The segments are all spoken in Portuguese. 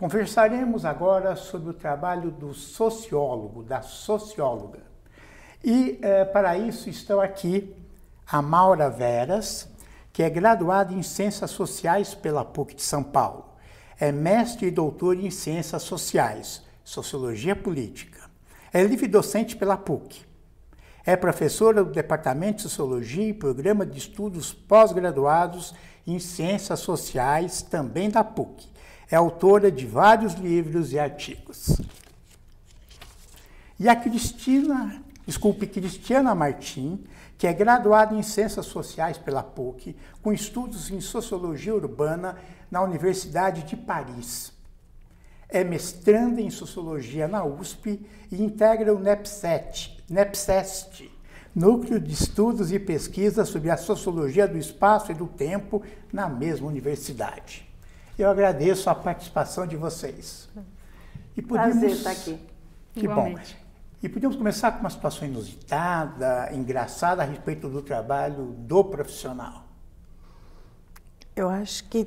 Conversaremos agora sobre o trabalho do sociólogo, da socióloga. E eh, para isso estão aqui a Maura Veras, que é graduada em Ciências Sociais pela PUC de São Paulo. É mestre e doutor em Ciências Sociais, Sociologia Política. É livre docente pela PUC. É professora do Departamento de Sociologia e Programa de Estudos Pós-Graduados em Ciências Sociais, também da PUC. É autora de vários livros e artigos. E a Cristina, desculpe, Cristiana Martim, que é graduada em Ciências Sociais pela PUC, com estudos em Sociologia Urbana na Universidade de Paris. É mestranda em Sociologia na USP e integra o NEPSET, NEPSEST, Núcleo de Estudos e Pesquisas sobre a Sociologia do Espaço e do Tempo, na mesma universidade. Eu agradeço a participação de vocês. E podemos... Prazer estar aqui. Que Igualmente. bom. E podemos começar com uma situação inusitada, engraçada a respeito do trabalho do profissional. Eu acho que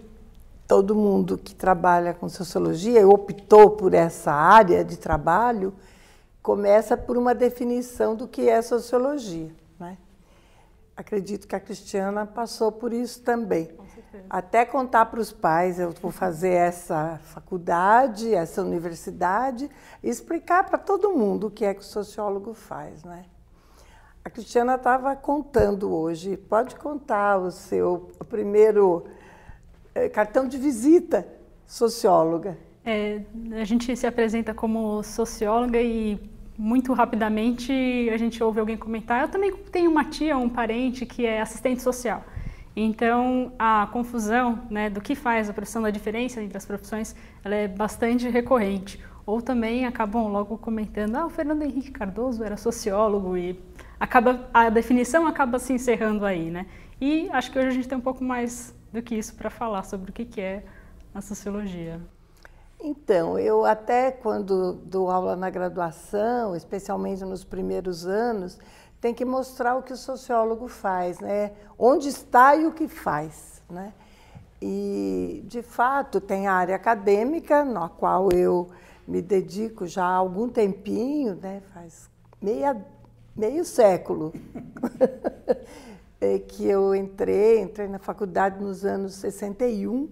todo mundo que trabalha com sociologia optou por essa área de trabalho começa por uma definição do que é sociologia. Né? Acredito que a Cristiana passou por isso também. Até contar para os pais, eu vou fazer essa faculdade, essa universidade, e explicar para todo mundo o que é que o sociólogo faz. Né? A Cristiana estava contando hoje, pode contar o seu primeiro eh, cartão de visita socióloga. É, a gente se apresenta como socióloga e muito rapidamente a gente ouve alguém comentar. Eu também tenho uma tia, um parente que é assistente social. Então, a confusão né, do que faz a profissão da diferença entre as profissões, ela é bastante recorrente. Ou também acabam logo comentando, ah, o Fernando Henrique Cardoso era sociólogo e acaba, a definição acaba se encerrando aí, né? E acho que hoje a gente tem um pouco mais do que isso para falar sobre o que é a sociologia. Então, eu até quando dou aula na graduação, especialmente nos primeiros anos, tem que mostrar o que o sociólogo faz, né? onde está e o que faz. Né? E, de fato, tem a área acadêmica, na qual eu me dedico já há algum tempinho, né? faz meia, meio século que eu entrei, entrei na faculdade nos anos 61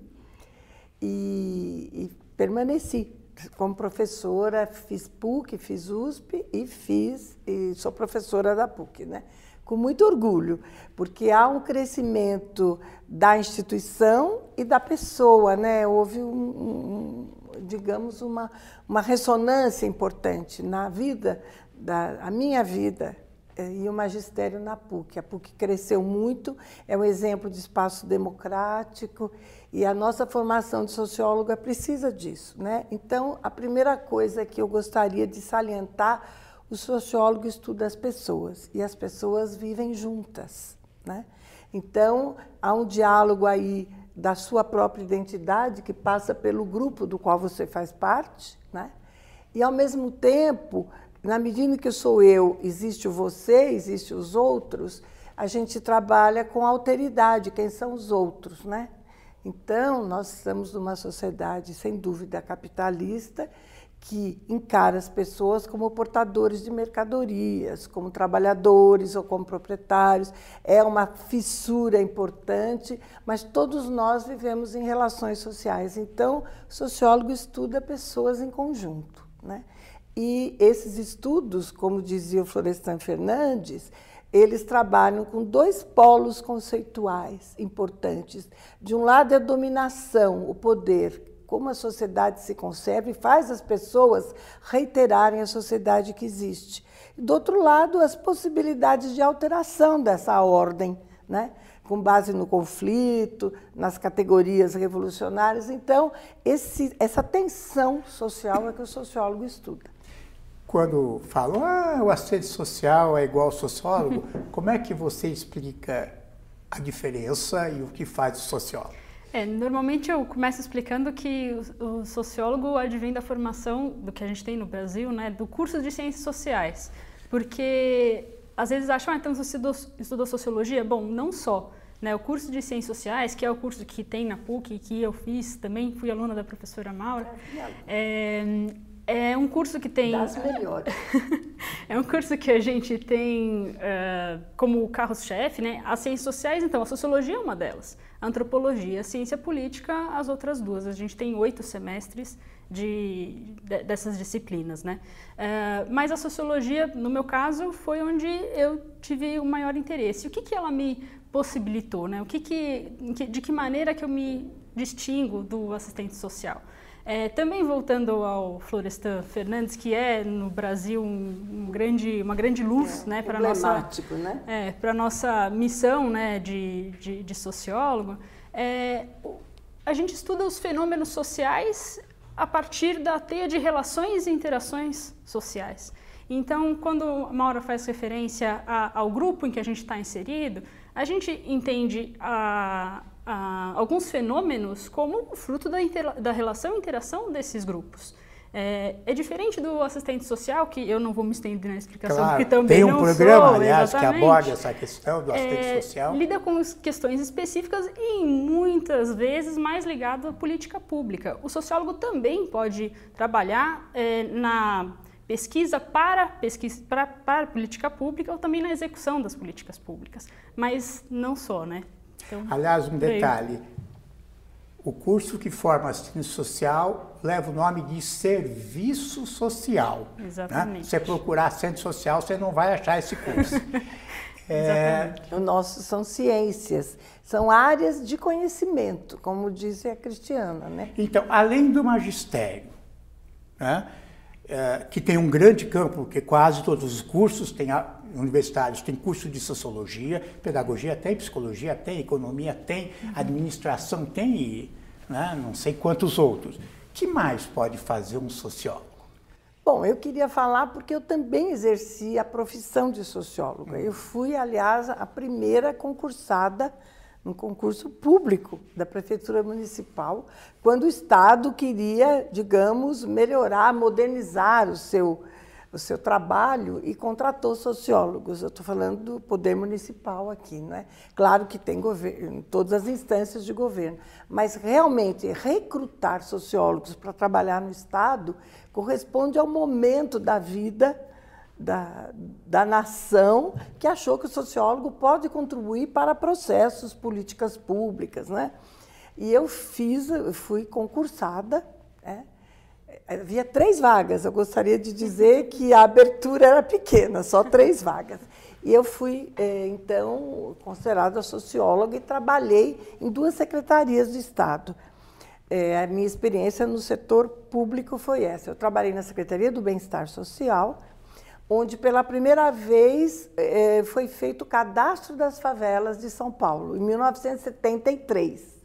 e, e permaneci como professora, fiz PUC, fiz USP e fiz e sou professora da PUC, né? Com muito orgulho, porque há um crescimento da instituição e da pessoa, né? Houve um, um digamos uma uma ressonância importante na vida da a minha vida e o magistério na PUC. A PUC cresceu muito, é um exemplo de espaço democrático e a nossa formação de socióloga precisa disso. Né? Então, a primeira coisa que eu gostaria de salientar, o sociólogo estuda as pessoas e as pessoas vivem juntas. Né? Então, há um diálogo aí da sua própria identidade que passa pelo grupo do qual você faz parte, né? e ao mesmo tempo, na medida que sou eu, existe você, existe os outros, a gente trabalha com alteridade, quem são os outros, né? Então, nós estamos numa sociedade, sem dúvida, capitalista, que encara as pessoas como portadores de mercadorias, como trabalhadores ou como proprietários. É uma fissura importante, mas todos nós vivemos em relações sociais. Então, o sociólogo estuda pessoas em conjunto. Né? E esses estudos, como dizia o Florestan Fernandes, eles trabalham com dois polos conceituais importantes. De um lado, é a dominação, o poder, como a sociedade se conserva e faz as pessoas reiterarem a sociedade que existe. Do outro lado, as possibilidades de alteração dessa ordem, né? com base no conflito, nas categorias revolucionárias. Então, esse, essa tensão social é que o sociólogo estuda quando falam, ah, o assistente social é igual ao sociólogo, como é que você explica a diferença e o que faz o sociólogo? É, normalmente eu começo explicando que o, o, sociólogo advém da formação do que a gente tem no Brasil, né, do curso de ciências sociais, porque às vezes acham, ah, então você estudou, estudou sociologia? Bom, não só. Né, o curso de Ciências Sociais, que é o curso que tem na PUC, que eu fiz também, fui aluna da professora Maura, é, é um curso que tem. Das melhores. é um curso que a gente tem uh, como carro-chefe, né? As ciências sociais, então, a sociologia é uma delas. A antropologia, a ciência política, as outras duas. A gente tem oito semestres de, de, dessas disciplinas, né? Uh, mas a sociologia, no meu caso, foi onde eu tive o maior interesse. O que, que ela me possibilitou, né? O que que, de que maneira que eu me distingo do assistente social? É, também voltando ao Florestan Fernandes, que é no Brasil um, um grande, uma grande luz é, né, para a nossa, né? é, para nossa missão né, de, de, de sociólogo, é, a gente estuda os fenômenos sociais a partir da teia de relações e interações sociais. Então, quando a Maura faz referência a, ao grupo em que a gente está inserido, a gente entende a, ah, alguns fenômenos como fruto da, da relação e interação desses grupos. É, é, diferente do assistente social, que eu não vou me estender na explicação, claro, porque também tem um não programa, sou, aliás, exatamente. que aborda essa questão do assistente é, social. Lida com questões específicas e muitas vezes mais ligado à política pública. O sociólogo também pode trabalhar é, na pesquisa para, pesquisa para, para política pública ou também na execução das políticas públicas, mas não só, né? Então, Aliás, um detalhe. O curso que forma assistente social leva o nome de serviço social. Né? Exatamente. Né? Você procurar assistente social, você não vai achar esse curso. é... O nosso são ciências, são áreas de conhecimento, como disse a Cristiana. Né? Então, além do magistério, né? é, que tem um grande campo, porque quase todos os cursos têm a, universitários têm curso de sociologia, pedagogia tem, psicologia tem, economia tem, administração tem e né, não sei quantos outros. que mais pode fazer um sociólogo? Bom, eu queria falar porque eu também exerci a profissão de socióloga. Eu fui, aliás, a primeira concursada num concurso público da Prefeitura Municipal, quando o Estado queria, digamos, melhorar, modernizar o seu, o seu trabalho e contratou sociólogos. Eu estou falando do poder municipal aqui, não é? Claro que tem governo, todas as instâncias de governo, mas realmente recrutar sociólogos para trabalhar no Estado corresponde ao momento da vida da, da nação que achou que o sociólogo pode contribuir para processos, políticas públicas. Né? E eu fiz, eu fui concursada. Né? Havia três vagas. Eu gostaria de dizer que a abertura era pequena, só três vagas. E eu fui, é, então, considerada socióloga e trabalhei em duas secretarias de Estado. É, a minha experiência no setor público foi essa. Eu trabalhei na Secretaria do Bem-Estar Social, onde pela primeira vez eh, foi feito o cadastro das favelas de São Paulo, em 1973.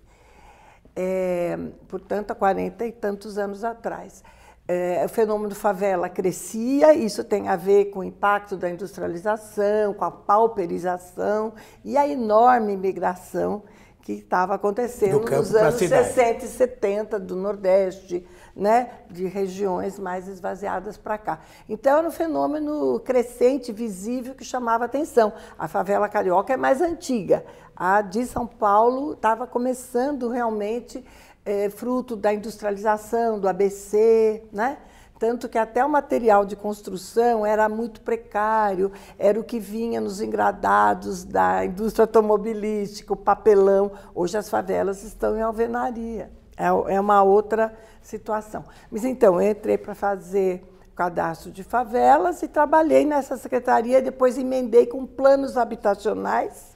É, portanto, há 40 e tantos anos atrás. É, o fenômeno favela crescia, isso tem a ver com o impacto da industrialização, com a pauperização e a enorme imigração que estava acontecendo nos anos 60 e 70 do Nordeste, né, de regiões mais esvaziadas para cá. Então, era um fenômeno crescente, visível, que chamava atenção. A favela carioca é mais antiga. A de São Paulo estava começando realmente é, fruto da industrialização, do ABC, né? Tanto que até o material de construção era muito precário, era o que vinha nos engradados da indústria automobilística, o papelão. Hoje as favelas estão em alvenaria. É, é uma outra situação. Mas então, eu entrei para fazer cadastro de favelas e trabalhei nessa secretaria, depois emendei com planos habitacionais,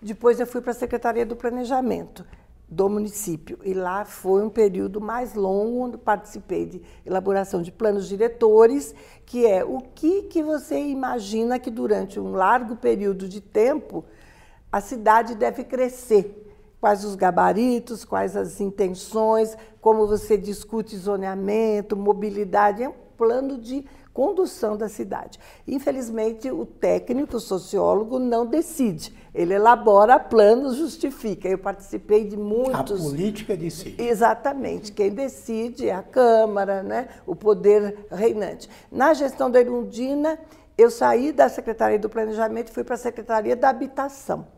depois eu fui para a Secretaria do Planejamento do município. E lá foi um período mais longo, onde participei de elaboração de planos diretores, que é o que, que você imagina que durante um largo período de tempo a cidade deve crescer quais os gabaritos, quais as intenções, como você discute zoneamento, mobilidade, é um plano de condução da cidade. Infelizmente, o técnico, o sociólogo, não decide. Ele elabora planos, justifica. Eu participei de muitos. A política decide. Exatamente. Quem decide é a Câmara, né? o poder reinante. Na gestão da Irundina, eu saí da Secretaria do Planejamento e fui para a Secretaria da Habitação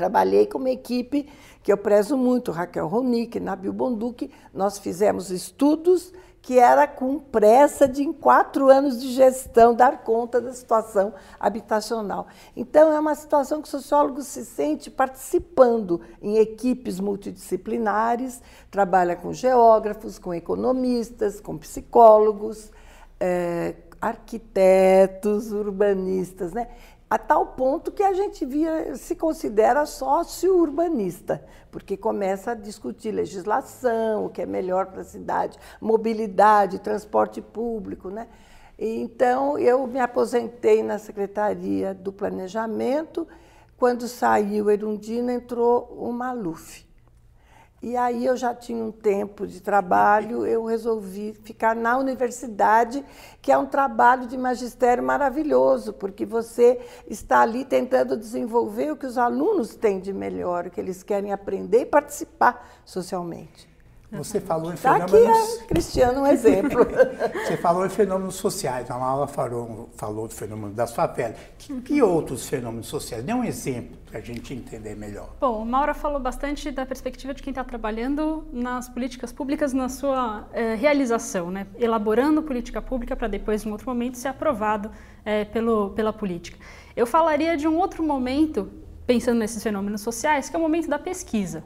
Trabalhei com uma equipe que eu prezo muito, Raquel Ronick, Nabil Bonduque. Nós fizemos estudos que era com pressa de, em quatro anos de gestão, dar conta da situação habitacional. Então, é uma situação que o sociólogo se sente participando em equipes multidisciplinares, trabalha com geógrafos, com economistas, com psicólogos, é, arquitetos, urbanistas, né? A tal ponto que a gente via, se considera sócio-urbanista, porque começa a discutir legislação, o que é melhor para a cidade, mobilidade, transporte público. Né? Então, eu me aposentei na Secretaria do Planejamento. Quando saiu Erundina, entrou o Maluf. E aí eu já tinha um tempo de trabalho, eu resolvi ficar na universidade, que é um trabalho de magistério maravilhoso, porque você está ali tentando desenvolver o que os alunos têm de melhor, o que eles querem aprender e participar socialmente. Você falou em tá fenômenos. Aqui é, Cristiano, um exemplo. Você falou em fenômenos sociais. A Maura falou, falou do fenômeno das favelas. Que, que outros fenômenos sociais? Dê um exemplo para a gente entender melhor. Bom, Maura falou bastante da perspectiva de quem está trabalhando nas políticas públicas na sua eh, realização, né? elaborando política pública para depois, em outro momento, ser aprovado eh, pelo, pela política. Eu falaria de um outro momento, pensando nesses fenômenos sociais, que é o momento da pesquisa.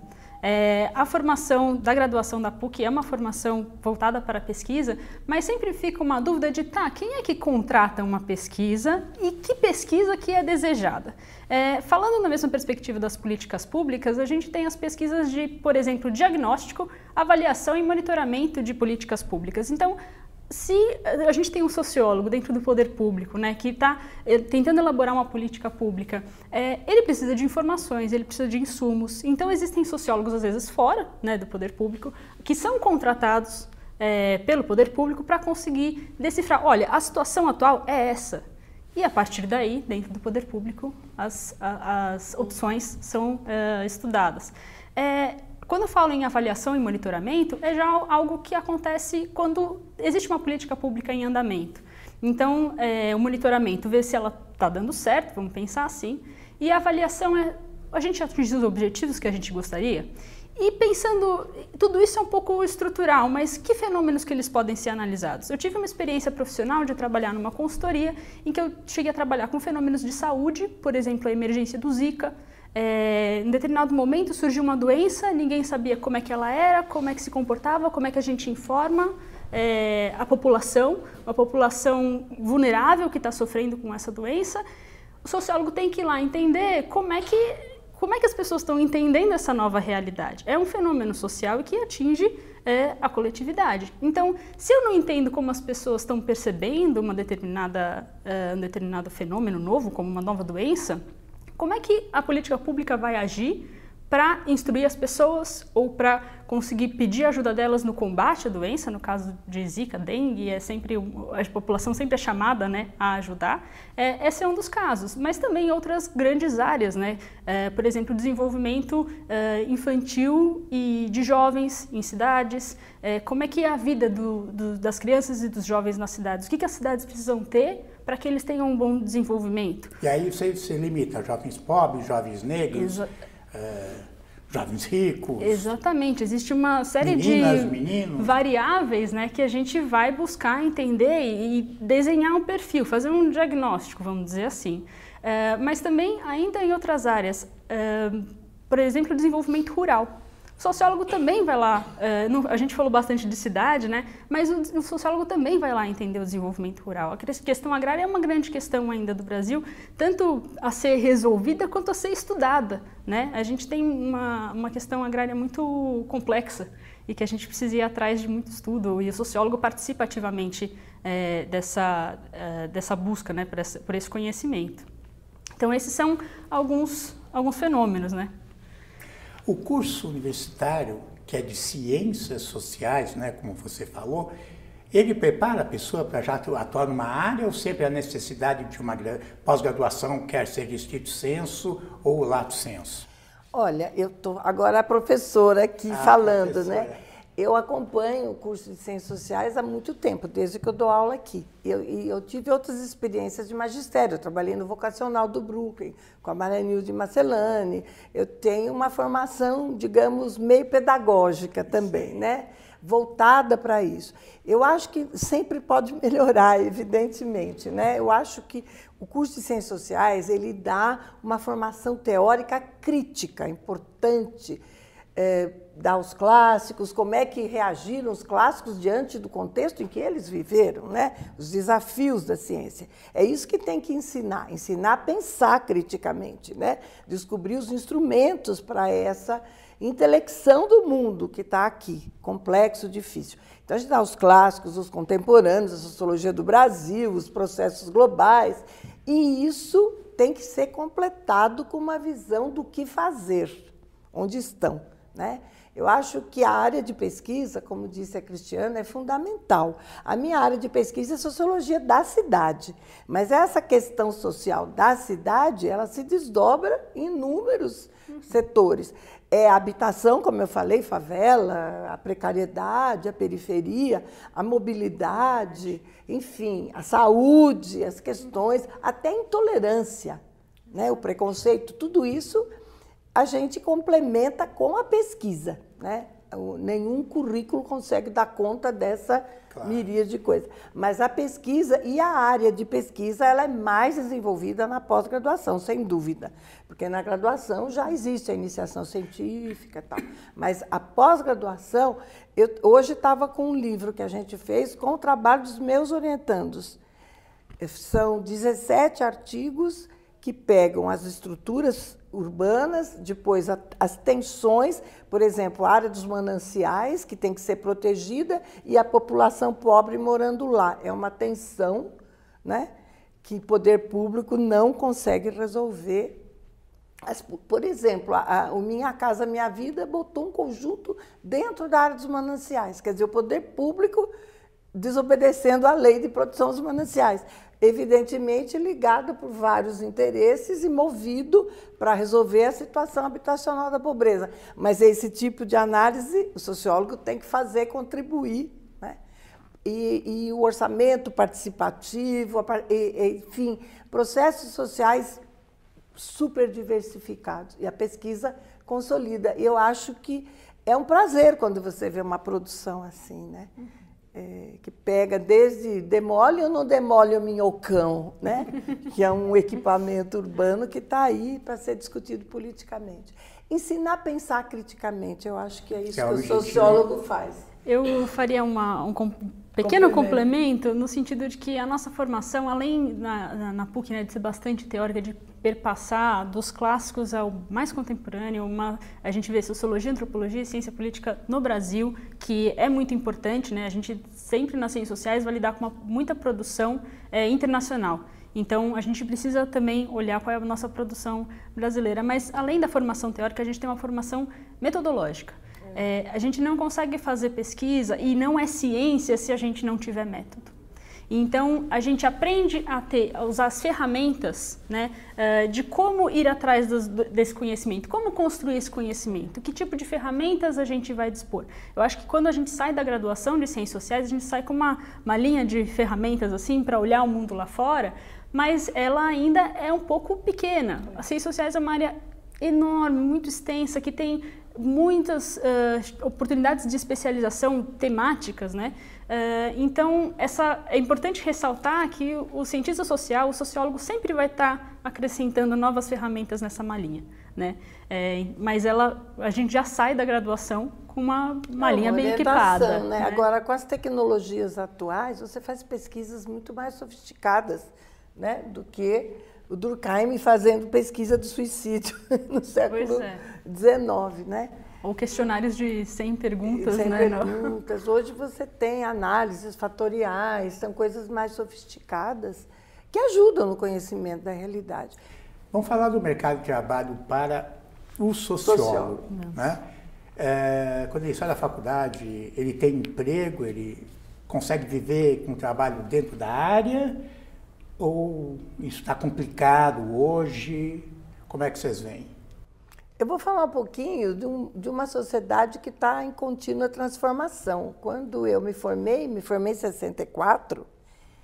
É, a formação da graduação da PUC é uma formação voltada para a pesquisa, mas sempre fica uma dúvida de, tá, quem é que contrata uma pesquisa e que pesquisa que é desejada? É, falando na mesma perspectiva das políticas públicas, a gente tem as pesquisas de, por exemplo, diagnóstico, avaliação e monitoramento de políticas públicas. Então, se a gente tem um sociólogo dentro do poder público, né, que está eh, tentando elaborar uma política pública, é, ele precisa de informações, ele precisa de insumos. Então existem sociólogos às vezes fora, né, do poder público, que são contratados é, pelo poder público para conseguir decifrar. Olha, a situação atual é essa. E a partir daí, dentro do poder público, as, as opções são é, estudadas. É, quando eu falo em avaliação e monitoramento, é já algo que acontece quando existe uma política pública em andamento. Então, é, o monitoramento vê se ela está dando certo, vamos pensar assim, e a avaliação é a gente atingiu os objetivos que a gente gostaria. E pensando, tudo isso é um pouco estrutural, mas que fenômenos que eles podem ser analisados? Eu tive uma experiência profissional de trabalhar numa consultoria em que eu cheguei a trabalhar com fenômenos de saúde, por exemplo, a emergência do Zika, é, em determinado momento surgiu uma doença, ninguém sabia como é que ela era, como é que se comportava, como é que a gente informa é, a população, uma população vulnerável que está sofrendo com essa doença. O sociólogo tem que ir lá entender como é que, como é que as pessoas estão entendendo essa nova realidade. É um fenômeno social que atinge é, a coletividade. Então, se eu não entendo como as pessoas estão percebendo uma determinada, uh, um determinado fenômeno novo, como uma nova doença, como é que a política pública vai agir para instruir as pessoas ou para conseguir pedir ajuda delas no combate à doença, no caso de Zika, dengue, é sempre a população sempre é chamada, né, a ajudar. É, esse é um dos casos, mas também outras grandes áreas, né, é, por exemplo, desenvolvimento é, infantil e de jovens em cidades. É, como é que é a vida do, do, das crianças e dos jovens nas cidades? O que, que as cidades precisam ter para que eles tenham um bom desenvolvimento? E aí você se limita a jovens pobres, jovens negros. Exa é, jovens ricos. Exatamente, existe uma série meninas, de meninos. variáveis né, que a gente vai buscar entender e desenhar um perfil, fazer um diagnóstico, vamos dizer assim. É, mas também ainda em outras áreas, é, por exemplo, desenvolvimento rural. Sociólogo também vai lá, uh, no, a gente falou bastante de cidade, né? Mas o, o, sociólogo também vai lá entender o desenvolvimento rural. A questão agrária é uma grande questão ainda do Brasil, tanto a ser resolvida quanto a ser estudada, né? A gente tem uma, uma questão agrária muito complexa e que a gente precisa ir atrás de muito estudo e o sociólogo participa ativamente é, dessa, é, dessa busca, né? Por, por esse conhecimento. Então esses são alguns, alguns fenômenos, né? O curso universitário, que é de ciências sociais, né, como você falou, ele prepara a pessoa para já atuar numa área ou sempre a necessidade de uma pós-graduação, quer ser estrito senso ou lato senso? Olha, eu estou agora a professora aqui ah, falando, né? professora. né? Eu acompanho o curso de Ciências Sociais há muito tempo, desde que eu dou aula aqui. Eu, e eu tive outras experiências de magistério. Eu trabalhei no vocacional do Brooklyn, com a Maranilde Marcelani. Eu tenho uma formação, digamos, meio pedagógica também, né? voltada para isso. Eu acho que sempre pode melhorar, evidentemente. Né? Eu acho que o curso de Ciências Sociais ele dá uma formação teórica crítica, importante, é, dar os clássicos, como é que reagiram os clássicos diante do contexto em que eles viveram, né? os desafios da ciência. É isso que tem que ensinar, ensinar a pensar criticamente, né? descobrir os instrumentos para essa intelecção do mundo que está aqui, complexo, difícil. Então a gente dá os clássicos, os contemporâneos, a sociologia do Brasil, os processos globais, e isso tem que ser completado com uma visão do que fazer, onde estão. Né? Eu acho que a área de pesquisa, como disse a Cristiana, é fundamental. A minha área de pesquisa é sociologia da cidade, mas essa questão social da cidade, ela se desdobra em inúmeros setores. É a habitação, como eu falei, favela, a precariedade, a periferia, a mobilidade, enfim, a saúde, as questões, até a intolerância, né? o preconceito, tudo isso a gente complementa com a pesquisa. Né? Nenhum currículo consegue dar conta dessa claro. miríade de coisas. Mas a pesquisa e a área de pesquisa ela é mais desenvolvida na pós-graduação, sem dúvida. Porque na graduação já existe a iniciação científica e tal. Mas a pós-graduação, eu hoje estava com um livro que a gente fez com o trabalho dos meus orientandos. São 17 artigos que pegam as estruturas urbanas, depois as tensões, por exemplo, a área dos mananciais, que tem que ser protegida, e a população pobre morando lá. É uma tensão né, que o poder público não consegue resolver. Por exemplo, a, a, o Minha Casa Minha Vida botou um conjunto dentro da área dos mananciais, quer dizer, o poder público desobedecendo a lei de proteção dos mananciais evidentemente ligado por vários interesses e movido para resolver a situação habitacional da pobreza. Mas esse tipo de análise o sociólogo tem que fazer contribuir. Né? E, e o orçamento participativo, enfim, processos sociais super diversificados. E a pesquisa consolida. Eu acho que é um prazer quando você vê uma produção assim, né? Uhum é, que pega desde demole ou não demole o minhocão, né? que é um equipamento urbano que está aí para ser discutido politicamente. Ensinar a pensar criticamente, eu acho que é isso que, é que o sociólogo faz. Eu faria uma, um pequeno complemento. complemento. no sentido de que a nossa formação, além na, na, na PUC né, de ser bastante teórica, de perpassar dos clássicos ao mais contemporâneo, uma, a gente vê sociologia, antropologia e ciência política no Brasil, que é muito importante, né? a gente sempre nas ciências sociais vai lidar com uma, muita produção é, internacional. Então, a gente precisa também olhar qual é a nossa produção brasileira. Mas, além da formação teórica, a gente tem uma formação metodológica. É, a gente não consegue fazer pesquisa e não é ciência se a gente não tiver método. Então, a gente aprende a, ter, a usar as ferramentas né, uh, de como ir atrás desse conhecimento, como construir esse conhecimento, que tipo de ferramentas a gente vai dispor. Eu acho que quando a gente sai da graduação de Ciências Sociais, a gente sai com uma, uma linha de ferramentas assim para olhar o mundo lá fora, mas ela ainda é um pouco pequena. As Ciências Sociais é uma área enorme, muito extensa, que tem muitas uh, oportunidades de especialização temáticas, né? Uh, então, essa, é importante ressaltar que o cientista social, o sociólogo, sempre vai estar acrescentando novas ferramentas nessa malinha, né? É, mas ela, a gente já sai da graduação com uma malinha bem equipada. Né? Né? Agora, com as tecnologias atuais, você faz pesquisas muito mais sofisticadas né? do que o Durkheim fazendo pesquisa do suicídio no século XIX, é. né? Ou questionários de 100 perguntas, 100 né? perguntas. Hoje você tem análises fatoriais, são coisas mais sofisticadas que ajudam no conhecimento da realidade. Vamos falar do mercado de trabalho para o sociólogo. sociólogo. Né? É, quando ele sai da faculdade, ele tem emprego, ele consegue viver com trabalho dentro da área ou isso está complicado hoje? Como é que vocês veem? Eu vou falar um pouquinho de, um, de uma sociedade que está em contínua transformação. Quando eu me formei, me formei em 64.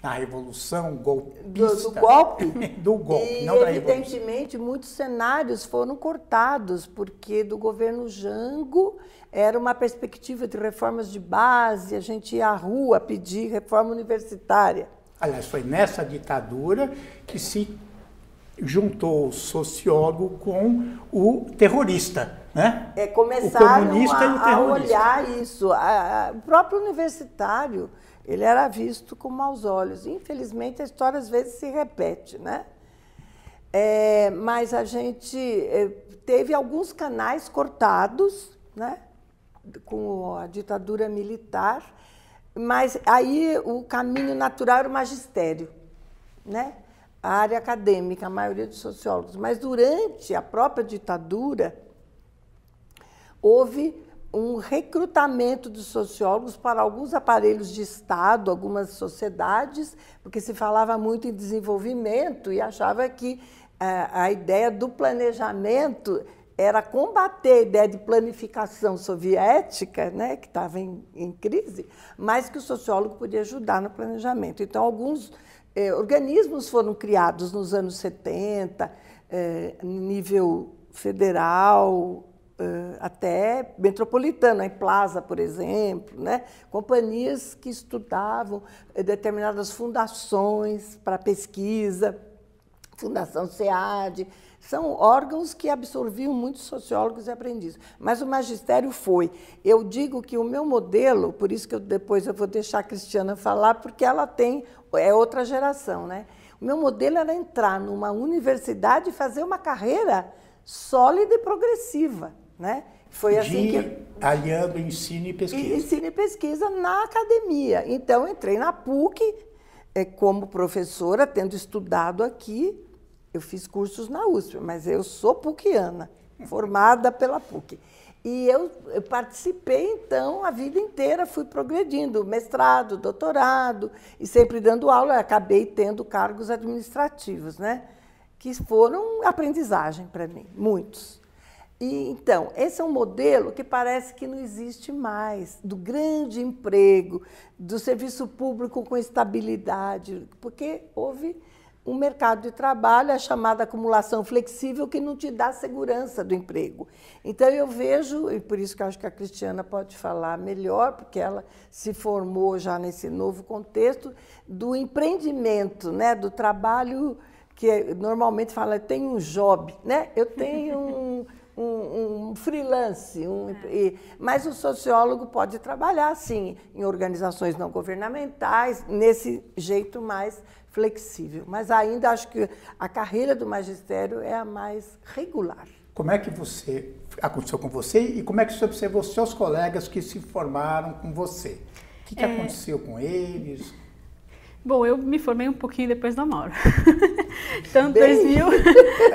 Na Revolução Golpista. Do, do golpe? do golpe, e, não da evidentemente, muitos cenários foram cortados, porque do governo Jango era uma perspectiva de reformas de base, a gente ia à rua pedir reforma universitária. Aliás, foi nessa ditadura que se juntou o sociólogo com o terrorista, né? É, começaram o comunista a, e o terrorista. a olhar isso. A, a, o próprio universitário, ele era visto com maus olhos. Infelizmente, a história às vezes se repete, né? É, mas a gente é, teve alguns canais cortados, né? Com a ditadura militar, mas aí o caminho natural era o magistério, né? a área acadêmica, a maioria dos sociólogos. Mas durante a própria ditadura, houve um recrutamento dos sociólogos para alguns aparelhos de Estado, algumas sociedades, porque se falava muito em desenvolvimento e achava que a, eh, a ideia do planejamento era combater a ideia de planificação soviética, né, que estava em, em crise, mas que o sociólogo podia ajudar no planejamento. Então, alguns é, organismos foram criados nos anos 70, é, nível federal, é, até metropolitano, em Plaza, por exemplo, né? companhias que estudavam determinadas fundações para pesquisa, Fundação SEAD, são órgãos que absorviam muitos sociólogos e aprendizes. Mas o magistério foi. Eu digo que o meu modelo, por isso que eu, depois eu vou deixar a Cristiana falar, porque ela tem, é outra geração, né? O meu modelo era entrar numa universidade e fazer uma carreira sólida e progressiva, né? Foi assim De, que aliando ensino e pesquisa. Ensino e pesquisa na academia. Então entrei na PUC é, como professora, tendo estudado aqui eu fiz cursos na USP, mas eu sou PUCiana, formada pela PUC. E eu, eu, participei, então, a vida inteira, fui progredindo, mestrado, doutorado, e sempre dando aula, acabei tendo cargos administrativos, né? que foram aprendizagem para mim, muitos. E, então, esse é um modelo que parece que não existe mais, do grande emprego, do serviço público com estabilidade, porque houve um mercado de trabalho, a chamada acumulação flexível, que não te dá segurança do emprego. Então, eu vejo, e por isso que acho que a Cristiana pode falar melhor, porque ela se formou já nesse novo contexto, do empreendimento, né, do trabalho que normalmente fala, tem um job, né? eu tenho um, um, um freelance, um, e, mas o sociólogo pode trabalhar, sim, em organizações não governamentais, nesse jeito mais flexível. Mas ainda acho que a carreira do magistério é a mais regular. Como é que você aconteceu com você e como é que você observou seus colegas que se formaram com você? O que, que é... aconteceu com eles? Bom, eu me formei um pouquinho depois da Mauro. então, 2000,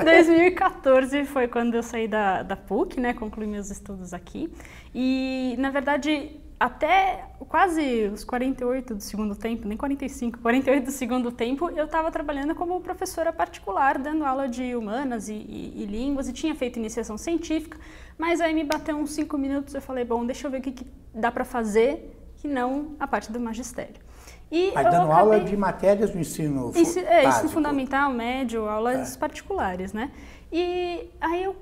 2014 foi quando eu saí da, da PUC, né? Concluí meus estudos aqui. E, na verdade, até quase os 48 do segundo tempo, nem 45, 48 do segundo tempo, eu estava trabalhando como professora particular, dando aula de humanas e, e, e, línguas, e tinha feito iniciação científica, mas aí me bateu uns cinco minutos, eu falei, bom, deixa eu ver o que, que dá para fazer, que não a parte do magistério. E Mas dando acabei... aula de matérias do ensino Isso, é, ensino fundamental, médio, aulas é. particulares, né? E aí eu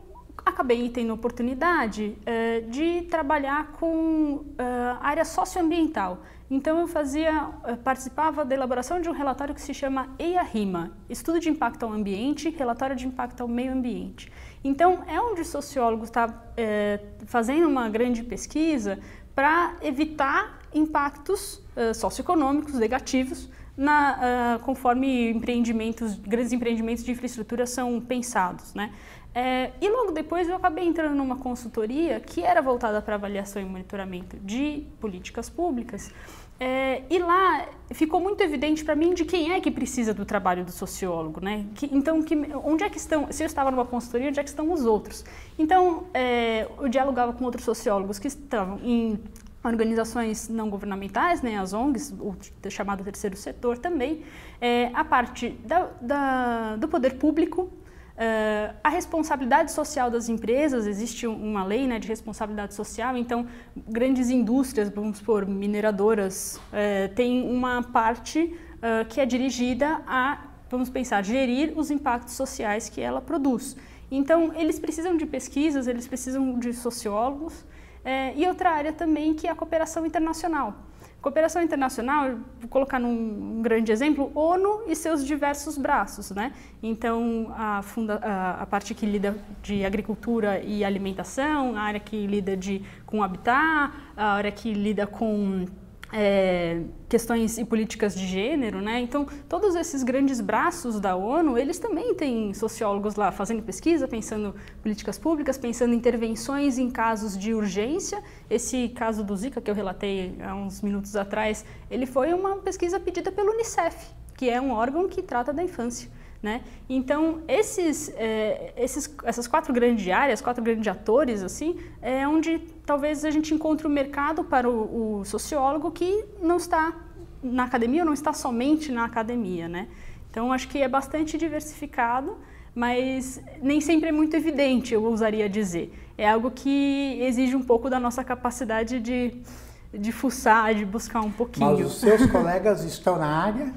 acabei tendo oportunidade uh, de trabalhar com uh, área socioambiental. Então eu fazia, uh, participava da elaboração de um relatório que se chama EIA-RIMA, Estudo de Impacto ao Ambiente, Relatório de Impacto ao Meio Ambiente. Então é onde o sociólogo está fazendo uma grande pesquisa para evitar impactos socioeconômicos negativos na, conforme empreendimentos, grandes empreendimentos de infraestrutura são pensados, né? É, e logo depois eu acabei entrando numa consultoria que era voltada para avaliação e monitoramento de políticas públicas. É, e lá ficou muito evidente para mim de quem é que precisa do trabalho do sociólogo, né? Que, então, que, onde é que estão? Se eu estava numa consultoria, onde é que estão os outros? Então, é, eu dialogava com outros sociólogos que estavam em organizações não governamentais, né, as ONGs, o chamado terceiro setor também, é, a parte da, da, do poder público, Uh, a responsabilidade social das empresas, existe uma lei né, de responsabilidade social, então grandes indústrias, vamos supor, mineradoras, uh, têm uma parte uh, que é dirigida a, vamos pensar, gerir os impactos sociais que ela produz. Então, eles precisam de pesquisas, eles precisam de sociólogos, e outra área também que é a cooperação internacional. Cooperação internacional, vou colocar num um grande exemplo, ONU e seus diversos braços, né? Então, a, funda, a, a, parte que lida de agricultura e alimentação, a área que lida de, com habitat, a área que lida com é, questões e políticas de gênero, né? Então, todos esses grandes braços da ONU, eles também têm sociólogos lá fazendo pesquisa, pensando políticas públicas, pensando intervenções em casos de urgência. Esse caso do Zika que eu relatei há uns minutos atrás, ele foi uma pesquisa pedida pelo UNICEF, que é um órgão que trata da infância. Né? Então, esses, é, esses, essas quatro grandes áreas, quatro grandes atores, assim, é onde talvez a gente encontre o mercado para o, o sociólogo que não está na academia ou não está somente na academia. Né? Então, acho que é bastante diversificado, mas nem sempre é muito evidente, eu ousaria dizer. É algo que exige um pouco da nossa capacidade de, de fuçar, de buscar um pouquinho. Mas os seus colegas estão na área?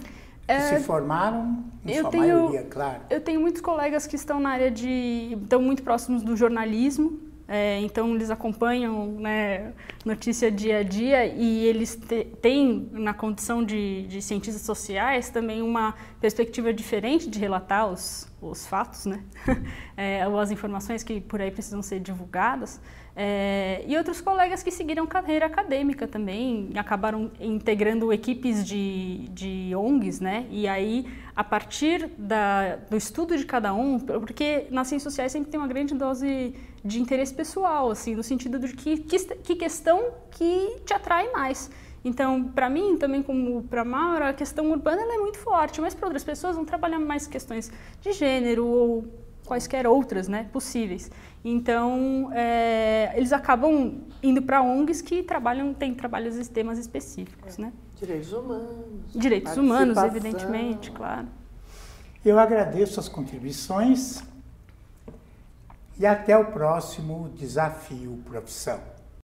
Que é, se formaram, em eu sua tenho, maioria, claro. Eu tenho muitos colegas que estão na área de... estão muito próximos do jornalismo, é, então eles acompanham né, notícia dia a dia e eles têm, na condição de, de, cientistas sociais, também uma perspectiva diferente de relatar os, os fatos, né? é, ou as informações que por aí precisam ser divulgadas. É, e outros colegas que seguiram carreira acadêmica também, acabaram integrando equipes de, de ONGs, né? E aí, a partir da, do estudo de cada um, porque nas ciências sociais sempre tem uma grande dose de interesse pessoal, assim, no sentido de que, que, que questão que te atrai mais. Então, para mim, também como para Maura, a questão urbana é muito forte, mas para outras pessoas vão trabalhar mais questões de gênero ou quaisquer outras né, possíveis. Então, é, eles acabam indo para ONGs que trabalham, têm trabalhos e temas específicos. Né? Direitos humanos. Direitos humanos, evidentemente, claro. Eu agradeço as contribuições e até o próximo Desafio Profissão.